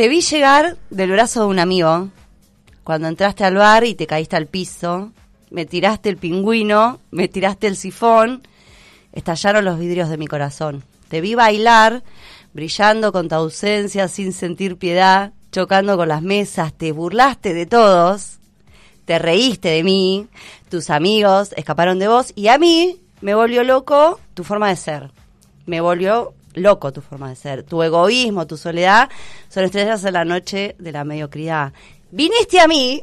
Te vi llegar del brazo de un amigo cuando entraste al bar y te caíste al piso. Me tiraste el pingüino, me tiraste el sifón, estallaron los vidrios de mi corazón. Te vi bailar, brillando con tu ausencia, sin sentir piedad, chocando con las mesas, te burlaste de todos, te reíste de mí, tus amigos escaparon de vos y a mí me volvió loco tu forma de ser. Me volvió loco tu forma de ser. Tu egoísmo, tu soledad son estrellas en la noche de la mediocridad. Viniste a mí,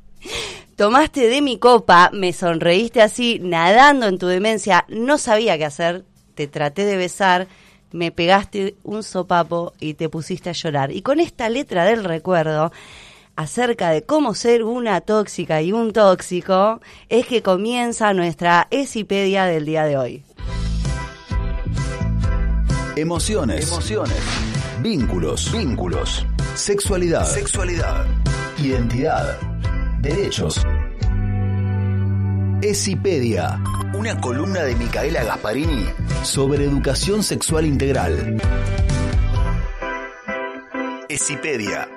tomaste de mi copa, me sonreíste así, nadando en tu demencia, no sabía qué hacer, te traté de besar, me pegaste un sopapo y te pusiste a llorar. Y con esta letra del recuerdo, acerca de cómo ser una tóxica y un tóxico, es que comienza nuestra Esipedia del día de hoy. Emociones. Emociones. Vínculos. Vínculos. Sexualidad. Sexualidad. Identidad. Derechos. Esipedia. Una columna de Micaela Gasparini sobre educación sexual integral. Esipedia.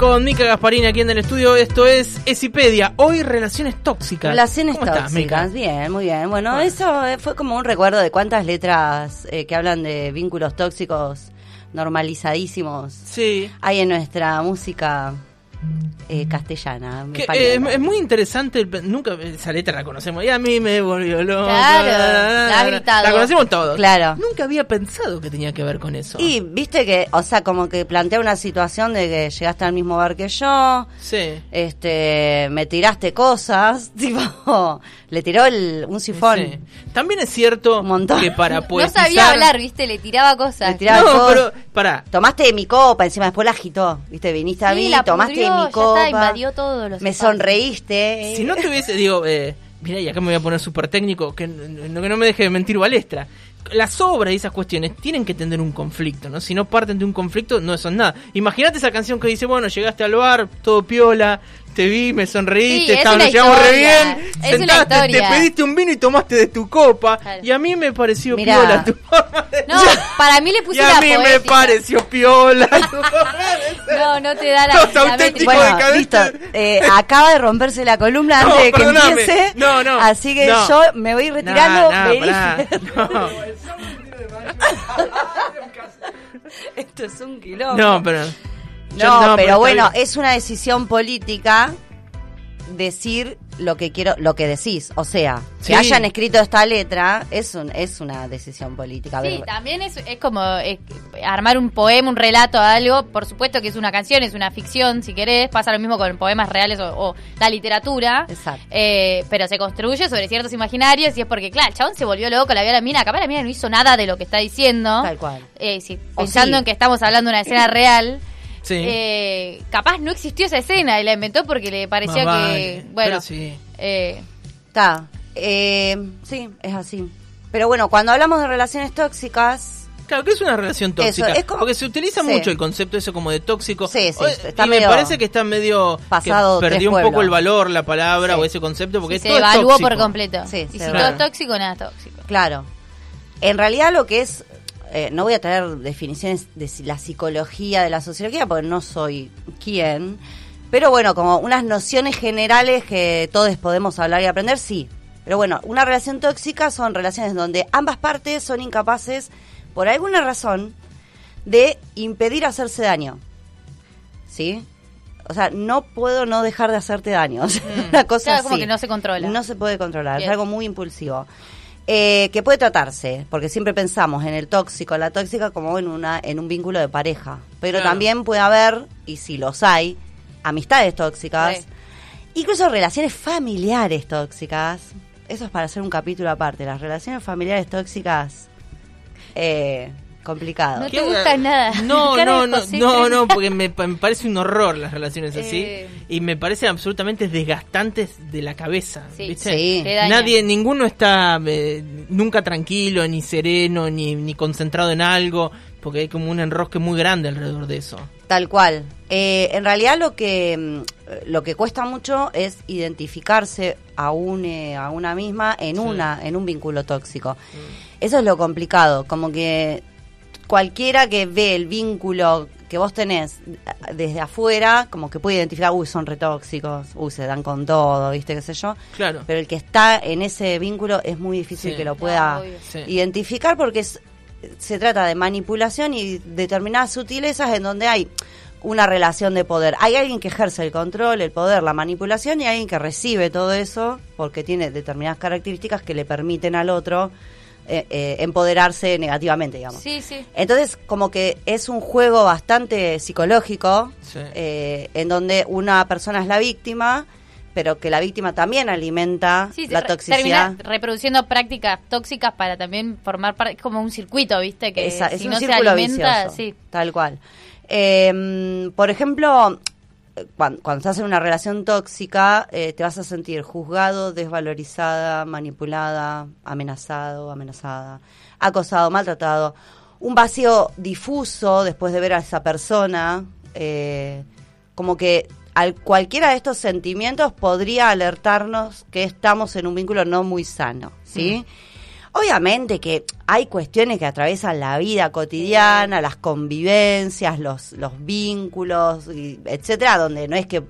Con Mica Gasparini aquí en el estudio, esto es Esipedia. Hoy relaciones tóxicas. Relaciones ¿Cómo estás, tóxicas, Mica? bien, muy bien. Bueno, eso eh, fue como un recuerdo de cuántas letras eh, que hablan de vínculos tóxicos normalizadísimos Sí. hay en nuestra música eh, castellana. Que, eh, es muy interesante, el nunca esa letra la conocemos y a mí me volvió loco. Claro, la. La conocemos todos. Claro. Nunca había pensado que tenía que ver con eso. Y viste que, o sea, como que plantea una situación de que llegaste al mismo bar que yo, Sí. este, me tiraste cosas, tipo, le tiró el, un sifón. sí. También es cierto que para No poetizar... sabía hablar, viste, le tiraba cosas. Le tiraba No, cosas. pero pará. Tomaste de mi copa, encima después la agitó, viste, viniste a Sí, mí, la tomaste mi ya copa, está, invadió todos los me espacios. sonreíste. Si no te hubiese, digo, eh, mira, y acá me voy a poner súper técnico, que, no- que no me deje de mentir Balestra. Las obras y esas cuestiones tienen que tener un conflicto, ¿no? Si no parten de un conflicto, no son nada. Imagínate esa canción que dice, bueno, llegaste al bar, todo piola, te vi, me sonreíste, Sí, nos llevamos re bien, es sentaste, te pediste un vino y tomaste de tu copa. Claro. Y a mí me pareció Mirá. piola tu de No, para mí le puse Y a mí me pareció piola de. No, no te da la, Los la métrica. Bueno, listo. Eh, acaba de romperse la columna No, antes de que perdóname. empiece. No, no, Así que no. yo me voy retirando. No. Esto es un quilombo. No, pero. No, pero, bueno, bien. es una decisión política decir lo que quiero, lo que decís. O sea, Sí. que hayan escrito esta letra es un, es una decisión política. Sí, ver, también es, es como armar un poema, un relato, algo. Por supuesto que es una canción, es una ficción, si querés. Pasa lo mismo con poemas reales o, o la literatura. Exacto. Eh, pero se construye sobre ciertos imaginarios y es porque, claro, el chabón se volvió loco, la vio a la mina. Capaz la mina no hizo nada de lo que está diciendo. Tal cual. Eh, sí, pensando sí. en que estamos hablando de una escena real. Sí. eh, capaz no existió esa escena y la inventó porque le parecía Más que. vale, Bueno, sí. eh, Está. Eh, sí, es así. Pero bueno, cuando hablamos de relaciones tóxicas, Claro, que es una relación tóxica. es como- Porque se utiliza Sí. mucho el concepto eso como de tóxico. Sí, sí, está y me parece que está medio. pasado que perdió un poco el valor, la palabra Sí. o ese concepto, porque sí, se todo es evaluó tóxico. por completo. Sí, y se si evaluó. todo es tóxico, nada es tóxico. claro. En realidad lo que es, eh, no voy a traer definiciones de la psicología, de la sociología, porque no soy quien, pero bueno, como unas nociones generales que todos podemos hablar y aprender, sí. Pero bueno, una relación tóxica son relaciones donde ambas partes son incapaces, por alguna razón, de impedir hacerse daño. ¿Sí? O sea, no puedo no dejar de hacerte daño. O sea, una cosa Claro, como así. que no se controla. No se puede controlar, Bien. es algo muy impulsivo. Eh, que puede tratarse, porque siempre pensamos en el tóxico, la tóxica como en una en un vínculo de pareja, pero Claro. también puede haber, y si los hay, amistades tóxicas, Sí. incluso relaciones familiares tóxicas. Eso es para hacer un capítulo aparte, las relaciones familiares tóxicas, eh, complicado. No te gusta nada. No, no, no, no, no, porque me, pa- me parece un horror las relaciones así Eh. y me parecen absolutamente desgastantes de la cabeza, Sí, ¿viste? sí. Nadie, ninguno está eh, nunca tranquilo, ni sereno, ni, ni concentrado en algo. porque hay como un enrosque muy grande alrededor de eso. Tal cual. Eh, en realidad lo que mm, lo que cuesta mucho es identificarse a, un, eh, a una misma en Sí. una en un vínculo tóxico. Eso es lo complicado, como que cualquiera que ve el vínculo que vos tenés desde afuera, como que puede identificar, uy, son retóxicos, uy, se dan con todo, ¿viste? qué sé yo. Claro. Pero el que está en ese vínculo es muy difícil Sí. que lo pueda. Sí. identificar porque es- se trata de manipulación y determinadas sutilezas en donde hay una relación de poder. Hay alguien que ejerce el control, el poder, la manipulación y hay alguien que recibe todo eso porque tiene determinadas características que le permiten al otro eh, eh, empoderarse negativamente, digamos. Sí, sí. Entonces, como que es un juego bastante psicológico, Sí. eh, en donde una persona es la víctima, pero que la víctima también alimenta Sí, la re- toxicidad. termina reproduciendo prácticas tóxicas para también formar parte, es como un circuito, ¿viste? Que Esa- es si un no se círculo alimenta, vicioso, sí. tal cual. Eh, por ejemplo, cuando, cuando estás en una relación tóxica, eh, te vas a sentir juzgado, desvalorizada, manipulada, amenazado, amenazada, acosado, maltratado. Un vacío difuso después de ver a esa persona. eh, como que al, cualquiera de estos sentimientos podría alertarnos que estamos en un vínculo no muy sano, ¿sí? Obviamente que hay cuestiones que atraviesan la vida cotidiana, las convivencias, los, los vínculos, y etcétera, donde no es que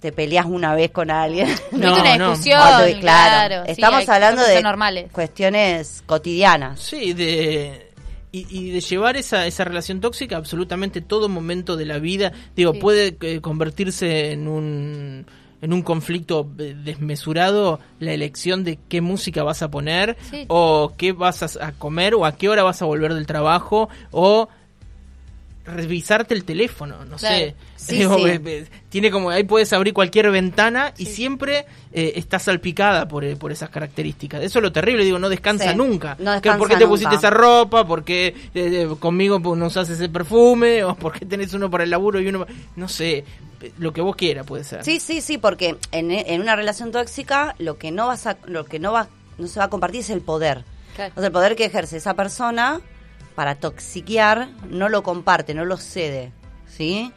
te peleas una vez con alguien. No, Tuviste una no. discusión, Cuando- claro, claro. estamos hablando de normales. cuestiones cotidianas. Sí, de y, y de llevar esa, esa relación tóxica a absolutamente todo momento de la vida. Digo, Sí. puede eh, convertirse en un en un conflicto eh, desmesurado la elección de qué música vas a poner Sí. o qué vas a comer o a qué hora vas a volver del trabajo o revisarte el teléfono, no Claro. sé. Sí, Digo, sí. Tiene como ahí puedes abrir cualquier ventana y Sí. siempre eh, está salpicada por, eh, por esas características. Eso es lo terrible, digo, no descansa Sí, nunca. no Que, ¿Por qué descansa te pusiste esa ropa? ¿Por qué eh, eh, conmigo pues, no usas ese perfume? ¿O por qué tenés uno para el laburo y uno para... No sé, lo que vos quieras puede ser. Sí, sí, sí, porque en, en una relación tóxica lo que no vas a, lo que no va, no se va a compartir es el poder. Claro. O sea, el poder que ejerce esa persona para toxiquear no lo comparte, no lo cede, ¿sí?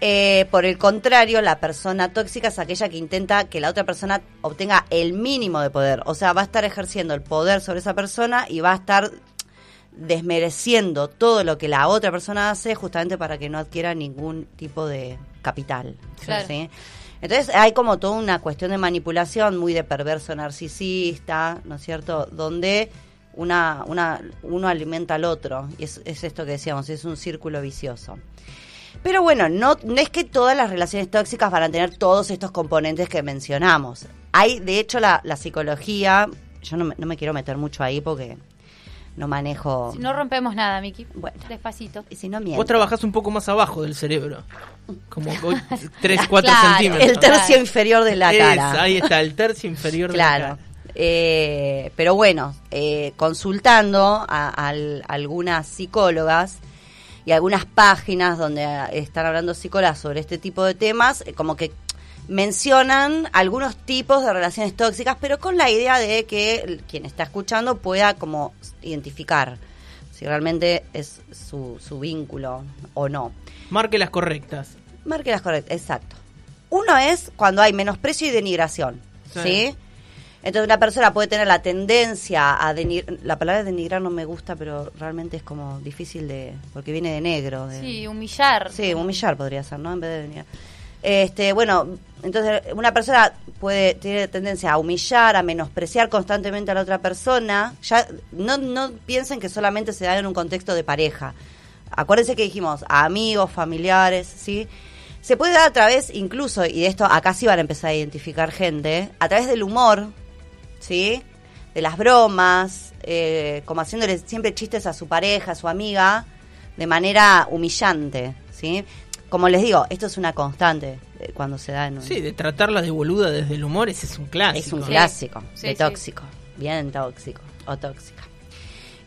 Eh, por el contrario, la persona tóxica es aquella que intenta que la otra persona obtenga el mínimo de poder. O sea, va a estar ejerciendo el poder sobre esa persona y va a estar desmereciendo todo lo que la otra persona hace justamente para que no adquiera ningún tipo de capital. Claro. ¿sí? Entonces hay como toda una cuestión de manipulación muy de perverso narcisista, ¿no es cierto? Donde una, una, uno alimenta al otro. Y es, es esto que decíamos, es un círculo vicioso. Pero bueno, no, no es que todas las relaciones tóxicas van a tener todos estos componentes que mencionamos. Hay, de hecho, la, la psicología, yo no me, no me quiero meter mucho ahí porque no manejo... Si no rompemos nada, Miki. Bueno. Despacito. y si no miento. Vos trabajás un poco más abajo del cerebro. Como 3, 4 Claro. centímetros. El tercio Claro. inferior de la Es, cara. ahí está, el tercio inferior de la Claro. Eh, pero bueno, eh, consultando a, al- algunas psicólogas y algunas páginas donde están hablando psicólogas sobre este tipo de temas, eh, como que mencionan algunos tipos de relaciones tóxicas, pero con la idea de que quien está escuchando pueda como identificar si realmente es su, su vínculo o no. Marque las correctas. Marque las correctas, exacto. Uno es cuando hay menosprecio y denigración, Sí. ¿sí? Entonces una persona puede tener la tendencia a denigrar, la palabra denigrar no me gusta, pero realmente es como difícil de, porque viene de negro. De, Sí, humillar. Sí, humillar podría ser, ¿no? En vez de denigrar. Este, bueno, entonces una persona puede tiene tendencia a humillar, a menospreciar constantemente a la otra persona. Ya no no piensen que solamente se da en un contexto de pareja. Acuérdense que dijimos a amigos, familiares, ¿sí? Se puede dar a través incluso y de esto acá sí van a empezar a identificar gente, a través del humor, ¿sí? De las bromas, eh, como haciéndole siempre chistes a su pareja, a su amiga, de manera humillante, ¿sí? Como les digo, esto es una constante eh, cuando se da en un... Sí, de tratarla de boluda desde el humor, ese es un clásico. Es un clásico, Sí, de sí. tóxico, bien tóxico o tóxica.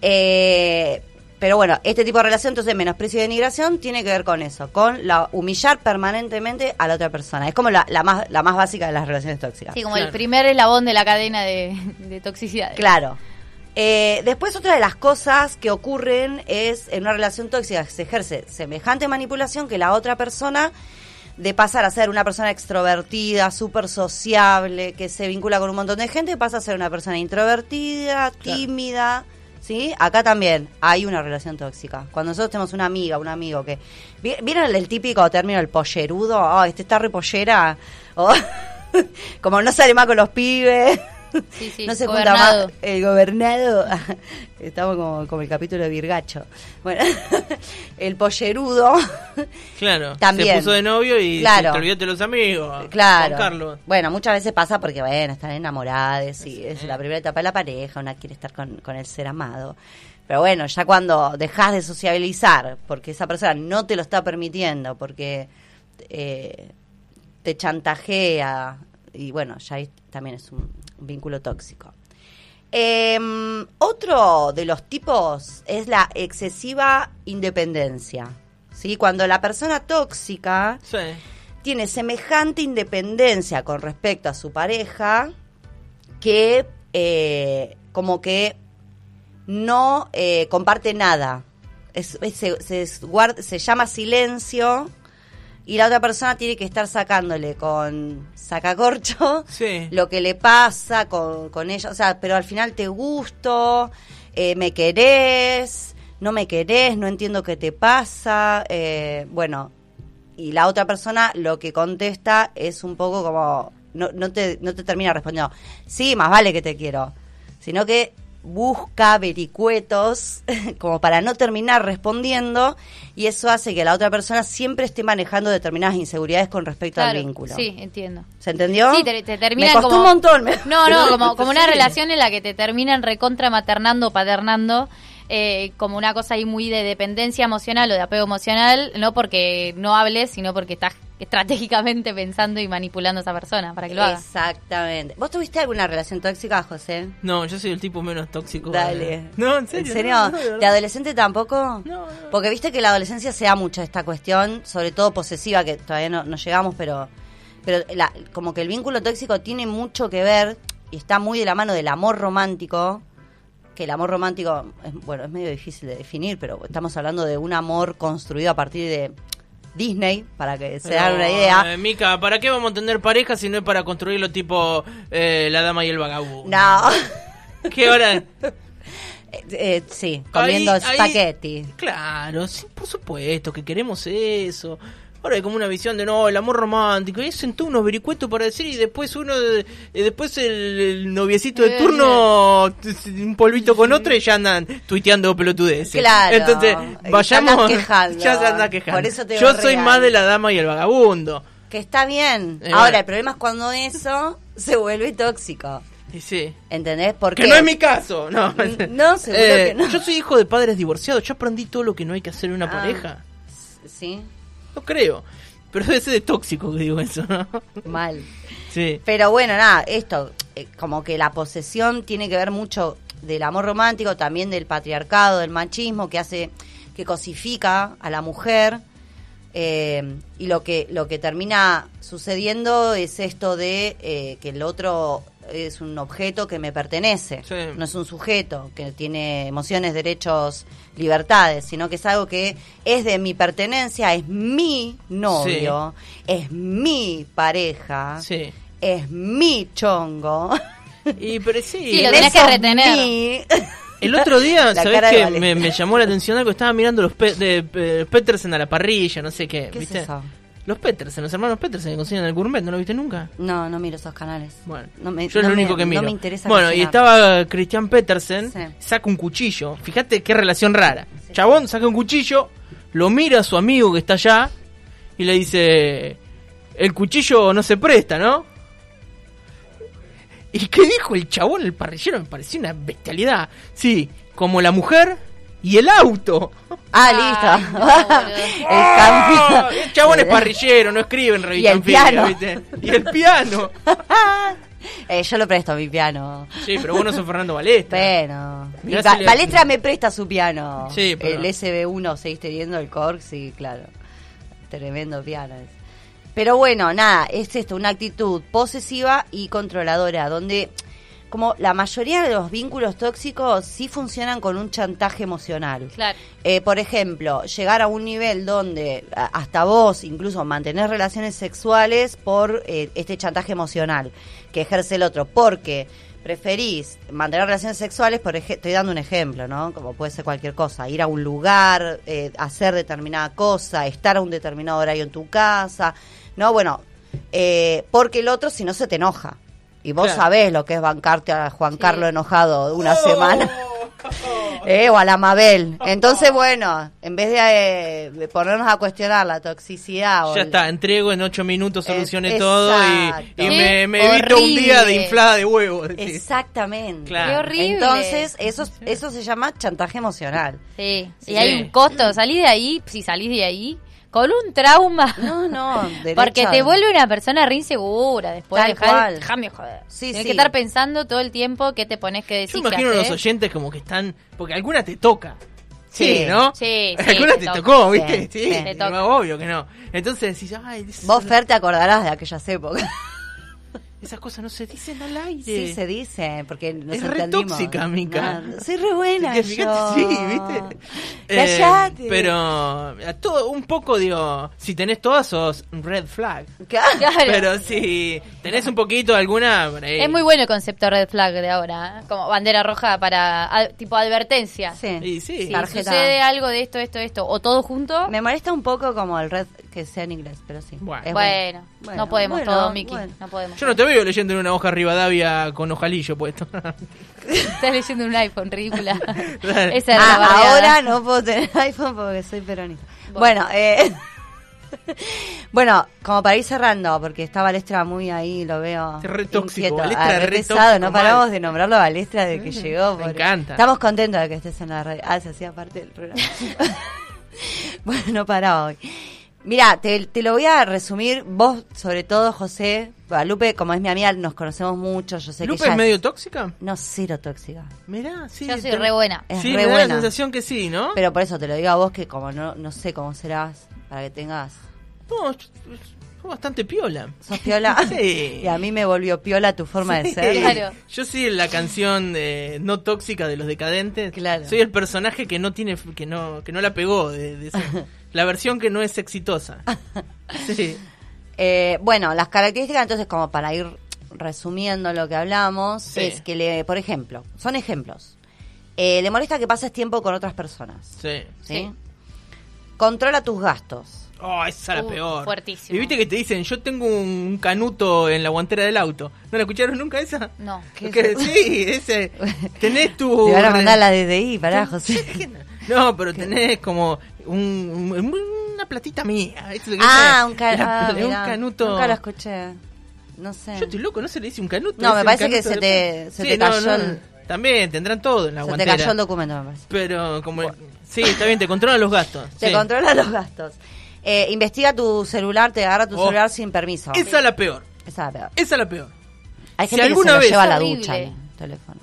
Eh, pero bueno, este tipo de relación, entonces menosprecio y denigración, tiene que ver con eso, con la humillar permanentemente a la otra persona. Es como la, la más, la más básica de las relaciones tóxicas. Sí, como Claro. el primer eslabón de la cadena de, de toxicidad. Claro. Eh, después otra de las cosas que ocurren es en una relación tóxica se ejerce semejante manipulación que la otra persona de pasar a ser una persona extrovertida, súper sociable, que se vincula con un montón de gente, pasa a ser una persona introvertida, tímida. ¿Sí? Acá también hay una relación tóxica. Cuando nosotros tenemos una amiga, un amigo que... ¿vi- ¿Vieron el, típico término el pollerudo? Oh, este está re pollera. O, como no sale más con los pibes. Sí, sí, no se gobernado. junta más. El gobernado. Estamos como, como el capítulo de Virgacho. Bueno, el pollerudo. Claro, También. se puso de novio y Claro. te olvidaste de los amigos. Claro. Juan Carlos. Bueno, muchas veces pasa porque, bueno, están enamoradas y es la primera etapa de la pareja, una quiere estar con, con el ser amado. Pero bueno, ya cuando dejas de sociabilizar, porque esa persona no te lo está permitiendo, porque eh, te chantajea, y bueno, ya ahí también es un, vínculo tóxico. Em, otro de los tipos es la excesiva independencia. ¿sí? Cuando la persona tóxica Sí. tiene semejante independencia con respecto a su pareja que eh, como que no eh, comparte nada. Es- es- se, se es- guarda- se llama silencio y la otra persona tiene que estar sacándole con sacacorcho Sí. lo que le pasa con, con ella. O sea, pero al final te gusto, eh, me querés, no me querés, no entiendo qué te pasa. eh, bueno, y la otra persona lo que contesta es un poco como, no, no, te, no te termina respondiendo, sí, más vale que te quiero, sino que busca vericuetos como para no terminar respondiendo y eso hace que la otra persona siempre esté manejando determinadas inseguridades con respecto al vínculo. Sí, entiendo. ¿Se entendió? Sí, te, te terminan Me costó como... un montón. No, no, como, como una relación en la que te terminan recontra maternando, paternando, eh, como una cosa ahí muy de dependencia emocional o de apego emocional, no porque no hables, sino porque estás estratégicamente pensando y manipulando a esa persona para que lo haga. Exactamente. ¿Vos tuviste alguna relación tóxica, José? No, yo soy el tipo menos tóxico. Dale. No, en serio. ¿En serio? No, no, de ¿De verdad. adolescente tampoco? No, no. Porque viste que la adolescencia se da mucho esta cuestión, sobre todo posesiva, que todavía no, no llegamos, pero, pero la- como que el vínculo tóxico tiene mucho que ver y está muy de la mano del amor romántico, que el amor romántico, es, bueno, es medio difícil de definir, pero estamos hablando de un amor construido a partir de Disney, para que se hagan una idea. Eh, Mica, ¿para qué vamos a tener pareja si no es para construirlo tipo eh, la dama y el vagabundo? No. ¿Qué hora? Eh, eh, sí, comiendo Ahí-. Claro, sí, por supuesto que queremos eso. Ahora hay como una visión de no, el amor romántico. Y sentó unos vericuetos para decir y después uno, y después el, el noviecito de Eh, turno, t- un polvito con otro y ya andan tuiteando pelotudeces. Claro. Entonces, vayamos. quejando. Ya se anda quejando. Por eso te Yo soy real. más de la dama y el vagabundo. Que está bien. Eh, Ahora, bueno. el problema es cuando eso se vuelve tóxico. Y sí. ¿Entendés? Porque Que no es mi caso, no. No, seguro Eh, que no. Yo soy hijo de padres divorciados. Yo aprendí todo lo que no hay que hacer en una Ah. pareja. Sí, No creo. Pero debe ser de tóxico que digo eso, ¿no? mal. Sí. Pero bueno, nada, esto, eh, como que la posesión tiene que ver mucho del amor romántico, también del patriarcado, del machismo, que hace, que cosifica a la mujer. eh, y lo que, lo que termina sucediendo es esto de eh, que el otro es un objeto que me pertenece, Sí. no es un sujeto que tiene emociones, derechos, libertades, sino que es algo que es de mi pertenencia, es mi novio, es mi pareja, Sí. es mi chongo. Y pero sí. Sí, lo En tenés que retener. mi- El otro día, ¿sabés? Valeria. Me, me llamó la atención algo. Estaba mirando los pe- de, eh, Petersen a la parrilla, no sé qué. ¿Qué ¿viste? es eso? Los Petersen, los hermanos Petersen que cocinan el gourmet, ¿no lo viste nunca? No, no miro esos canales. Bueno, no me, yo es lo me- único que miro. No me interesa bueno, y estaba Christian Petersen, Sí. saca un cuchillo. Fíjate qué relación rara. Chabón saca un cuchillo, lo mira a su amigo que está allá y le dice: El cuchillo no se presta, ¿no? ¿Y qué dijo el chabón, el parrillero? Me pareció una bestialidad. Sí, como la mujer y el auto. Ah, Ay, listo. el cambio. El chabón es parrillero, no escribe en revista Y el piano. ¿viste? Y el piano. Eh, yo lo presto mi piano. Sí, pero vos no sos Fernando Balestra. Bueno. Ba- Balestra me presta su piano. Sí, pero- El SB1, ¿seguiste viendo el Korg? Sí, claro. Tremendo piano. Pero bueno, nada, es esto, una actitud posesiva y controladora, donde como la mayoría de los vínculos tóxicos sí funcionan con un chantaje emocional. Claro. Eh, por ejemplo, llegar a un nivel donde hasta vos incluso mantener relaciones sexuales por eh, este chantaje emocional que ejerce el otro, porque preferís mantener relaciones sexuales, por estoy dando un ejemplo, ¿no? Como puede ser cualquier cosa, ir a un lugar, eh, hacer determinada cosa, estar a un determinado horario en tu casa, ¿no? Bueno, eh, porque el otro si no se te enoja. Y vos Claro. sabés lo que es bancarte a Juan Sí. Carlos enojado una Oh. semana. Eh, o a la Mabel. Entonces, bueno, en vez de, eh, de ponernos a cuestionar la toxicidad o Ya el- está, entrego en ocho minutos, Es- solucioné todo y, me, me evito un día de inflada de huevo. decís. Exactamente. Claro. Qué horrible. Entonces, eso, eso se llama chantaje emocional. Sí, Sí. y hay un costo. Salís de ahí, si salís de ahí, con un trauma. No, no. derecha- Porque te vuelve una persona re insegura después. Tal Dejá- cual. Déjame joder. Sí, Tienes sí. que estar pensando todo el tiempo qué te pones que Yo decir. imagino a los oyentes como que están. Porque alguna te toca. Sí. Sí, ¿no? Sí, sí, Alguna te tocó, ¿viste? Sí, Sí, sí. Te más obvio que no. Entonces decís, ay, Vos, Fer, te acordarás de aquellas épocas. esas cosas no se dicen al aire. Sí, se dice, porque nos Es re entendimos. tóxica, Mica. No, soy re buena fíjate, yo. sí, ¿viste? Eh, Callate. pero a todo, un poco, digo, si tenés todas, sos red flag. Claro. Claro. Pero si tenés un poquito alguna... por ahí. Es muy bueno el concepto red flag de ahora, ¿eh? como bandera roja para tipo advertencia. Sí. Y sí. Si Tarjeta. sucede algo de esto, esto, esto, o todo junto, Me molesta un poco como el red que sea en inglés, pero sí. Bueno. Es bueno, Bueno, no podemos bueno, todo, Miki, bueno. no podemos. Yo no te veo leyendo en una hoja Rivadavia con ojalillo puesto. Estás leyendo un iPhone, ridícula. Esa era la Ah, bardeada. ahora no puedo tener iPhone porque soy peronista. Bueno, Bueno. eh, bueno, como para ir cerrando, porque está Balestra muy ahí, lo veo. Es re tóxico. Balestra Ah, es re pesado, tóxico, no mal. paramos de nombrarlo a Balestra desde que llegó. me encanta. Estamos contentos de que estés en la radio. Ah, se hacía parte del programa. bueno, no para hoy. Mira, te, te lo voy a resumir. Vos, sobre todo, José. Lupe, como es mi amiga, nos conocemos mucho. Yo sé ¿Lupe que ella es medio tóxica? No, cero tóxica. Mirá, sí. Yo soy te- re buena. Es sí, re me da buena. la sensación que sí, ¿no? Pero por eso te lo digo a vos que como no, no sé cómo serás, para que tengas... No, yo- yo bastante piola. ¿Sos piola? Sí. Y a mí me volvió piola tu forma de Sí. ser. Claro. Yo soy la canción eh, no tóxica de los decadentes. Claro. Soy el personaje que no tiene que no que no la pegó de, de esa- la versión que no es exitosa. Sí. Eh, bueno, las características, entonces, como para ir resumiendo lo que hablamos, Sí. es que, le, por ejemplo, son ejemplos. Eh, le molesta que pases tiempo con otras personas. Sí. ¿sí? Sí. Controla tus gastos. Oh, esa es la Uh, peor. fuertísimo. Y viste que te dicen, yo tengo un canuto en la guantera del auto. ¿No la escucharon nunca esa? No. ¿Qué es eso? sí, ese. Tenés tu. Te van a mandar la DDI, pará, José. No, pero tenés como un, un- una platita mía. ¿viste lo que ah, dice? un, ca- La- ah, un canuto. Nunca lo escuché. No sé. Yo estoy loco, no se le dice un canuto. No, me es parece que se de te- se Sí, te no, cayó no, el- También tendrán todo en la Se te cayó el documento, me parece. Pero como... Sí, está bien, te controlan los gastos. Te sí. controla los gastos. Eh, investiga tu celular, te agarra tu Oh. celular sin permiso. Esa es la peor. Esa es la peor. Esa es la peor. Hay Si alguna que se lo vez- lleva a la ducha el teléfono.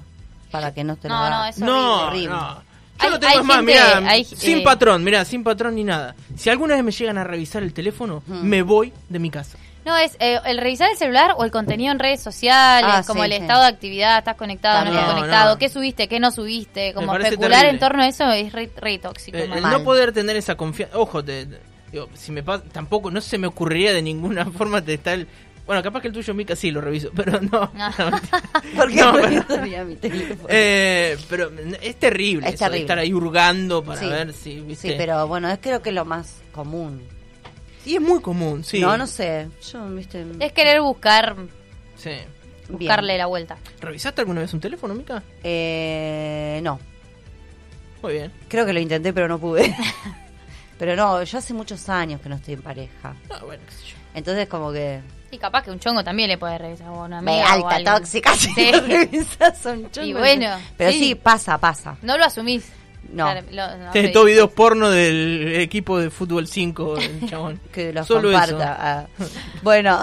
Para que no te lo No, haga. no, es no, horrible. no. Yo Hay- lo tengo es más, gente- mirá, hay- sin eh, patrón, mirá, sin patrón ni nada. Si alguna vez me llegan a revisar el teléfono, me voy de mi casa. No, es eh, el revisar el celular o el contenido en redes sociales, Ah, como sí, el sí. estado de actividad, estás conectado, no estás conectado, no. qué subiste, qué no subiste, como especular terrible. en torno a eso es re, re tóxico. Eh, el no poder tener esa confianza. Ojo, te, te- digo, si me pasa, tampoco, no se me ocurriría de ninguna forma de estar. Bueno, capaz que el tuyo, Mica, sí lo reviso, pero no. No. no. ¿Por qué No, pero- revisaría mi teléfono? Eh, pero es terrible, Es eso terrible. estar ahí hurgando para Sí. ver si, ¿viste? Sí, pero bueno, es creo que lo más común. Y es muy común, sí. No, no sé. Yo, viste. Es querer buscar, Sí. bien. buscarle la vuelta. ¿Revisaste alguna vez un teléfono, Mica? Eh, no. Muy bien. Creo que lo intenté, pero no pude. pero no, yo hace muchos años que no estoy en pareja. No, bueno, qué sé yo. Entonces, como que. Y capaz que un chongo también le puede revisar o una o alta tóxica, si Sí. revisas un chongo. Y bueno, Pero sí. sí, pasa, pasa. No lo asumís. No. Claro, lo- no videos porno del equipo de fútbol 5, el chabón. que los Solo comparta. Ah. Bueno,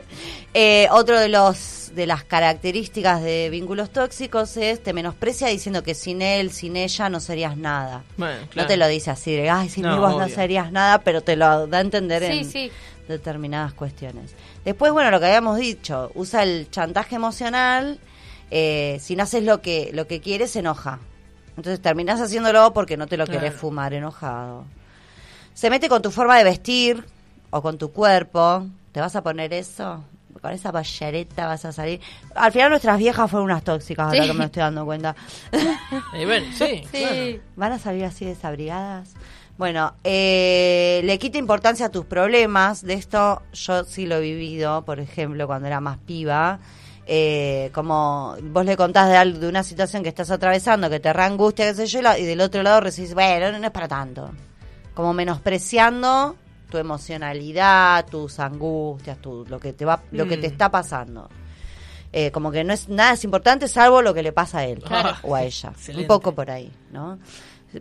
eh, otro de los de las características de vínculos tóxicos es te menosprecia diciendo que sin él, sin ella no serías nada. Bueno, No claro. te lo dice así, de, ay, sin No, mí vos no serías nada, pero te lo da a entender Sí, en sí. Determinadas cuestiones. Después, bueno, lo que habíamos dicho, usa el chantaje emocional eh, si no haces lo que, lo que quieres, se enoja. Entonces terminás haciéndolo porque no te lo querés Claro. fumar enojado. Se mete con tu forma de vestir o con tu cuerpo. ¿Te vas a poner eso? Con esa ballareta vas a salir. Al final nuestras viejas fueron unas tóxicas, ahora que me estoy dando cuenta. Y bueno, sí, Sí. claro. ¿Van a salir así desabrigadas? Bueno, eh, le quita importancia a tus problemas. De esto yo sí lo he vivido, por ejemplo, cuando era más piba. Eh, como vos le contás de, algo, de una situación que estás atravesando, que te re angustia, qué sé yo, y del otro lado recibís, bueno, no es para tanto. Como menospreciando tu emocionalidad, tus angustias, tu, lo que te va, lo que te Mm. está pasando. Eh, como que no es nada es importante salvo lo que le pasa a él o a ella. Excelente. Un poco por ahí, ¿no?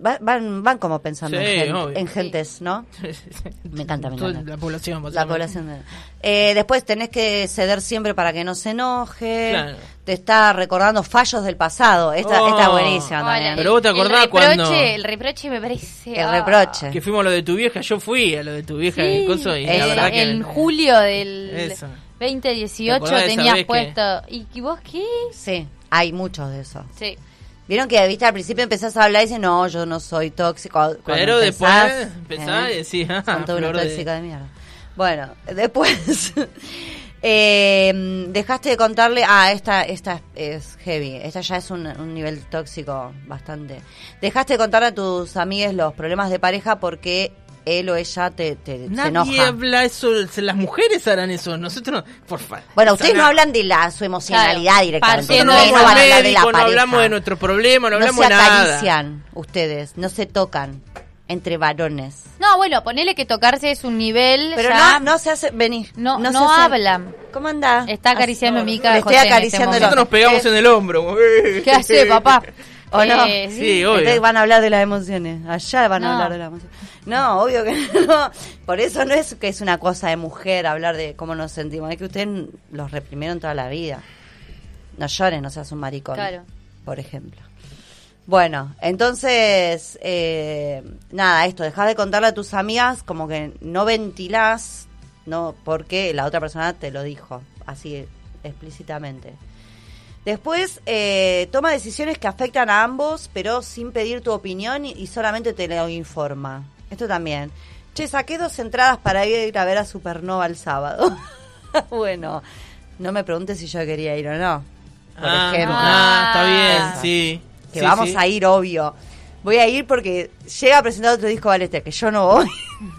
Va- Van, van como pensando Sí, en, gen- obvio. en gentes, ¿no? Me encanta, me encanta. La población, La población. de- Eh, después tenés que ceder siempre para que no se enoje. Claro. Te está recordando fallos del pasado. Esta, Oh. esta es buenísima también. Pero vos te acordás el reproche, cuando- El reproche me parece... El ah. reproche. Que fuimos a lo de tu vieja, yo fui a lo de tu vieja Sí. coso, y la que... En julio del Eso. 2018 ¿Te tenías que- puesto... ¿Y y vos qué? Sí, hay muchos de esos. Sí. Vieron que, viste, al principio empezás a hablar y dices, no, yo no soy tóxico. Cuando Pero empezás, después empezás y decís, ah, son flor de- tóxica de... mierda. Bueno, después eh, dejaste de contarle, ah, esta, esta es heavy, esta ya es un, un nivel tóxico bastante. Dejaste de contarle a tus amigues los problemas de pareja porque él o ella te, te se Nadie enoja. habla eso, las mujeres harán eso, nosotros, por favor. Bueno, ustedes no hablan de la su emocionalidad Claro, directamente. no no a la médico, no hablamos de nuestro problema, no, no hablamos se de nada. acarician ustedes, no se tocan entre varones. No, bueno, ponele que tocarse es un nivel Pero ya... no, no se hace, vení. No- se no hace- hablan. ¿Cómo anda? Está acariciando mi cara. Le estoy este acariciando momento. Nosotros nos pegamos Eh, en el hombro. ¿Qué hace, papá? ¿O no? Eh, Sí, obvio. Ustedes van a hablar de las emociones. Allá van a hablar de las emociones. No, obvio que no. Por eso no es que es una cosa de mujer hablar de cómo nos sentimos. Es que ustedes los reprimieron toda la vida. No llores, no seas un maricón. Claro. Por ejemplo. Bueno, entonces, eh, nada, esto, dejar de contarle a tus amigas como que no ventilás, no porque la otra persona te lo dijo, así explícitamente. Después, eh, toma decisiones que afectan a ambos, pero sin pedir tu opinión y, y solamente te lo informa. Esto también. Che, saqué dos entradas para ir a ver a Supernova el sábado. bueno, no me preguntes si yo quería ir o no. Por ah, ejemplo. ah, está bien, Eso. sí. Que Sí, vamos sí. a ir, obvio. Voy a ir porque llega a presentar otro disco Valete, que yo no voy.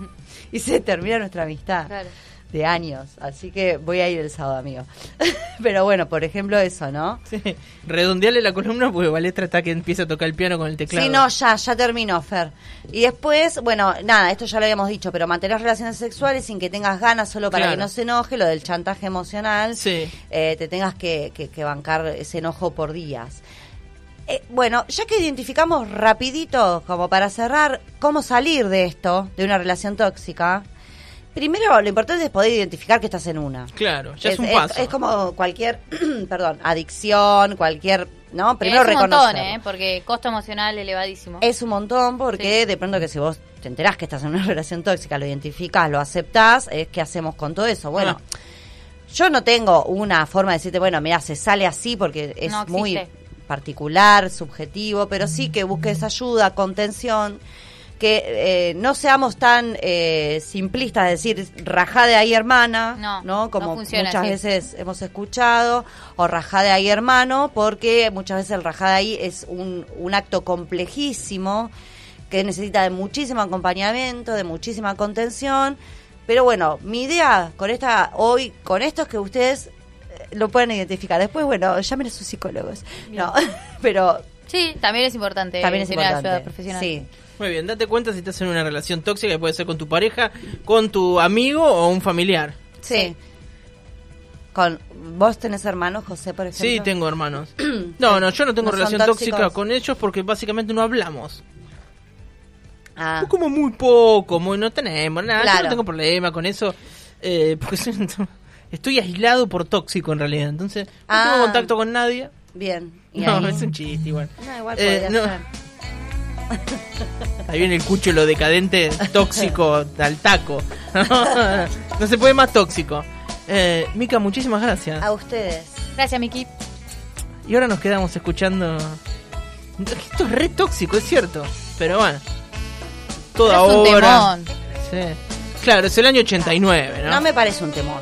y se termina nuestra amistad Claro. De años. Así que voy a ir el sábado, amigo. Pero bueno, por ejemplo, eso, ¿no? Sí. Redondeale la columna porque Valetra está que empieza a tocar el piano con el teclado. Sí, no, ya, ya terminó, Fer. Y después, bueno, nada, esto ya lo habíamos dicho, pero mantener relaciones sexuales sin que tengas ganas solo para Claro. que no se enoje, lo del chantaje emocional, Sí. eh, te tengas que, que- que bancar ese enojo por días. Eh, bueno, ya que identificamos rapidito, como para cerrar, cómo salir de esto, de una relación tóxica, primero lo importante es poder identificar que estás en una. Claro, ya es, un paso. Es, como cualquier, perdón, adicción, cualquier, ¿no? Primero es un montón. ¿eh? Porque costo emocional elevadísimo. Es un montón porque Sí. de pronto que si vos te enterás que estás en una relación tóxica, lo identificás, lo aceptás, es qué hacemos con todo eso. Bueno, Ah. yo no tengo una forma de decirte, bueno, mira, se sale así porque es No muy particular, subjetivo, pero sí que busques ayuda, contención, que eh, no seamos tan eh, simplistas, de decir, rajá de ahí hermana, No, ¿no? Como no funciona muchas veces hemos escuchado, o rajá de ahí hermano, porque muchas veces el rajá de ahí es un, un acto complejísimo que necesita de muchísimo acompañamiento, de muchísima contención. Pero bueno, mi idea con esta hoy, con esto es que ustedes eh, lo pueden identificar. Después, bueno, llamen a sus psicólogos. No, pero Sí, también es importante también es importante. ayuda profesional. Sí. Muy bien, date cuenta si estás en una relación tóxica que puede ser con tu pareja, con tu amigo o un familiar. Sí. Con vos tenés hermanos, José, por ejemplo. Sí, tengo hermanos. No, no, yo no tengo ¿No relación tóxica con ellos porque básicamente no hablamos. Ah, Como muy poco, muy no tenemos nada. Yo Claro. no tengo problema con eso. eh, porque soy- estoy aislado por tóxico en realidad. Entonces, no Ah. tengo contacto con nadie. bien. ¿Y No, ahí? es un chiste igual. No, igual Eh, podría no. ser. Ahí viene el cuchulo decadente, tóxico, al taco. no se puede más tóxico. Eh, Mica, muchísimas gracias. A ustedes. Gracias, Miki. Y ahora nos quedamos escuchando. Esto es re tóxico, es cierto. Pero bueno. Toda es un temón. Sí. Claro, es el año 89, ¿no? No me parece un temón.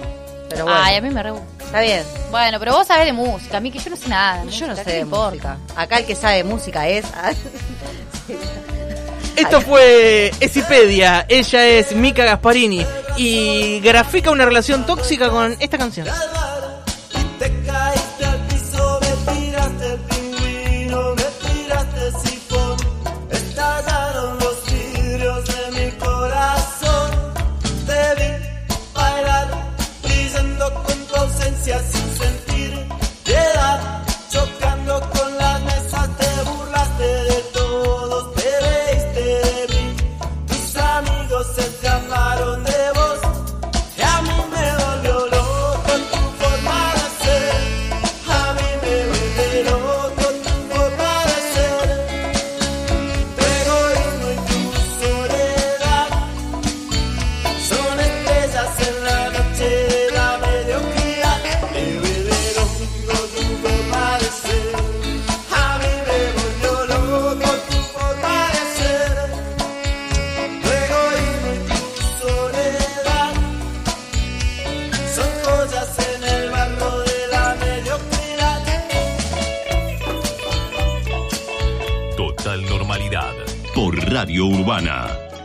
Pero bueno, Ay, a mí me re está bien. Bueno, pero vos sabés de música, que yo no sé nada. Yo no sé ¿qué de importa? música. Acá el que sabe de música es. Esto fue Esipedia. Ella es Mika Gasparini. Y grafica una relación tóxica con esta canción.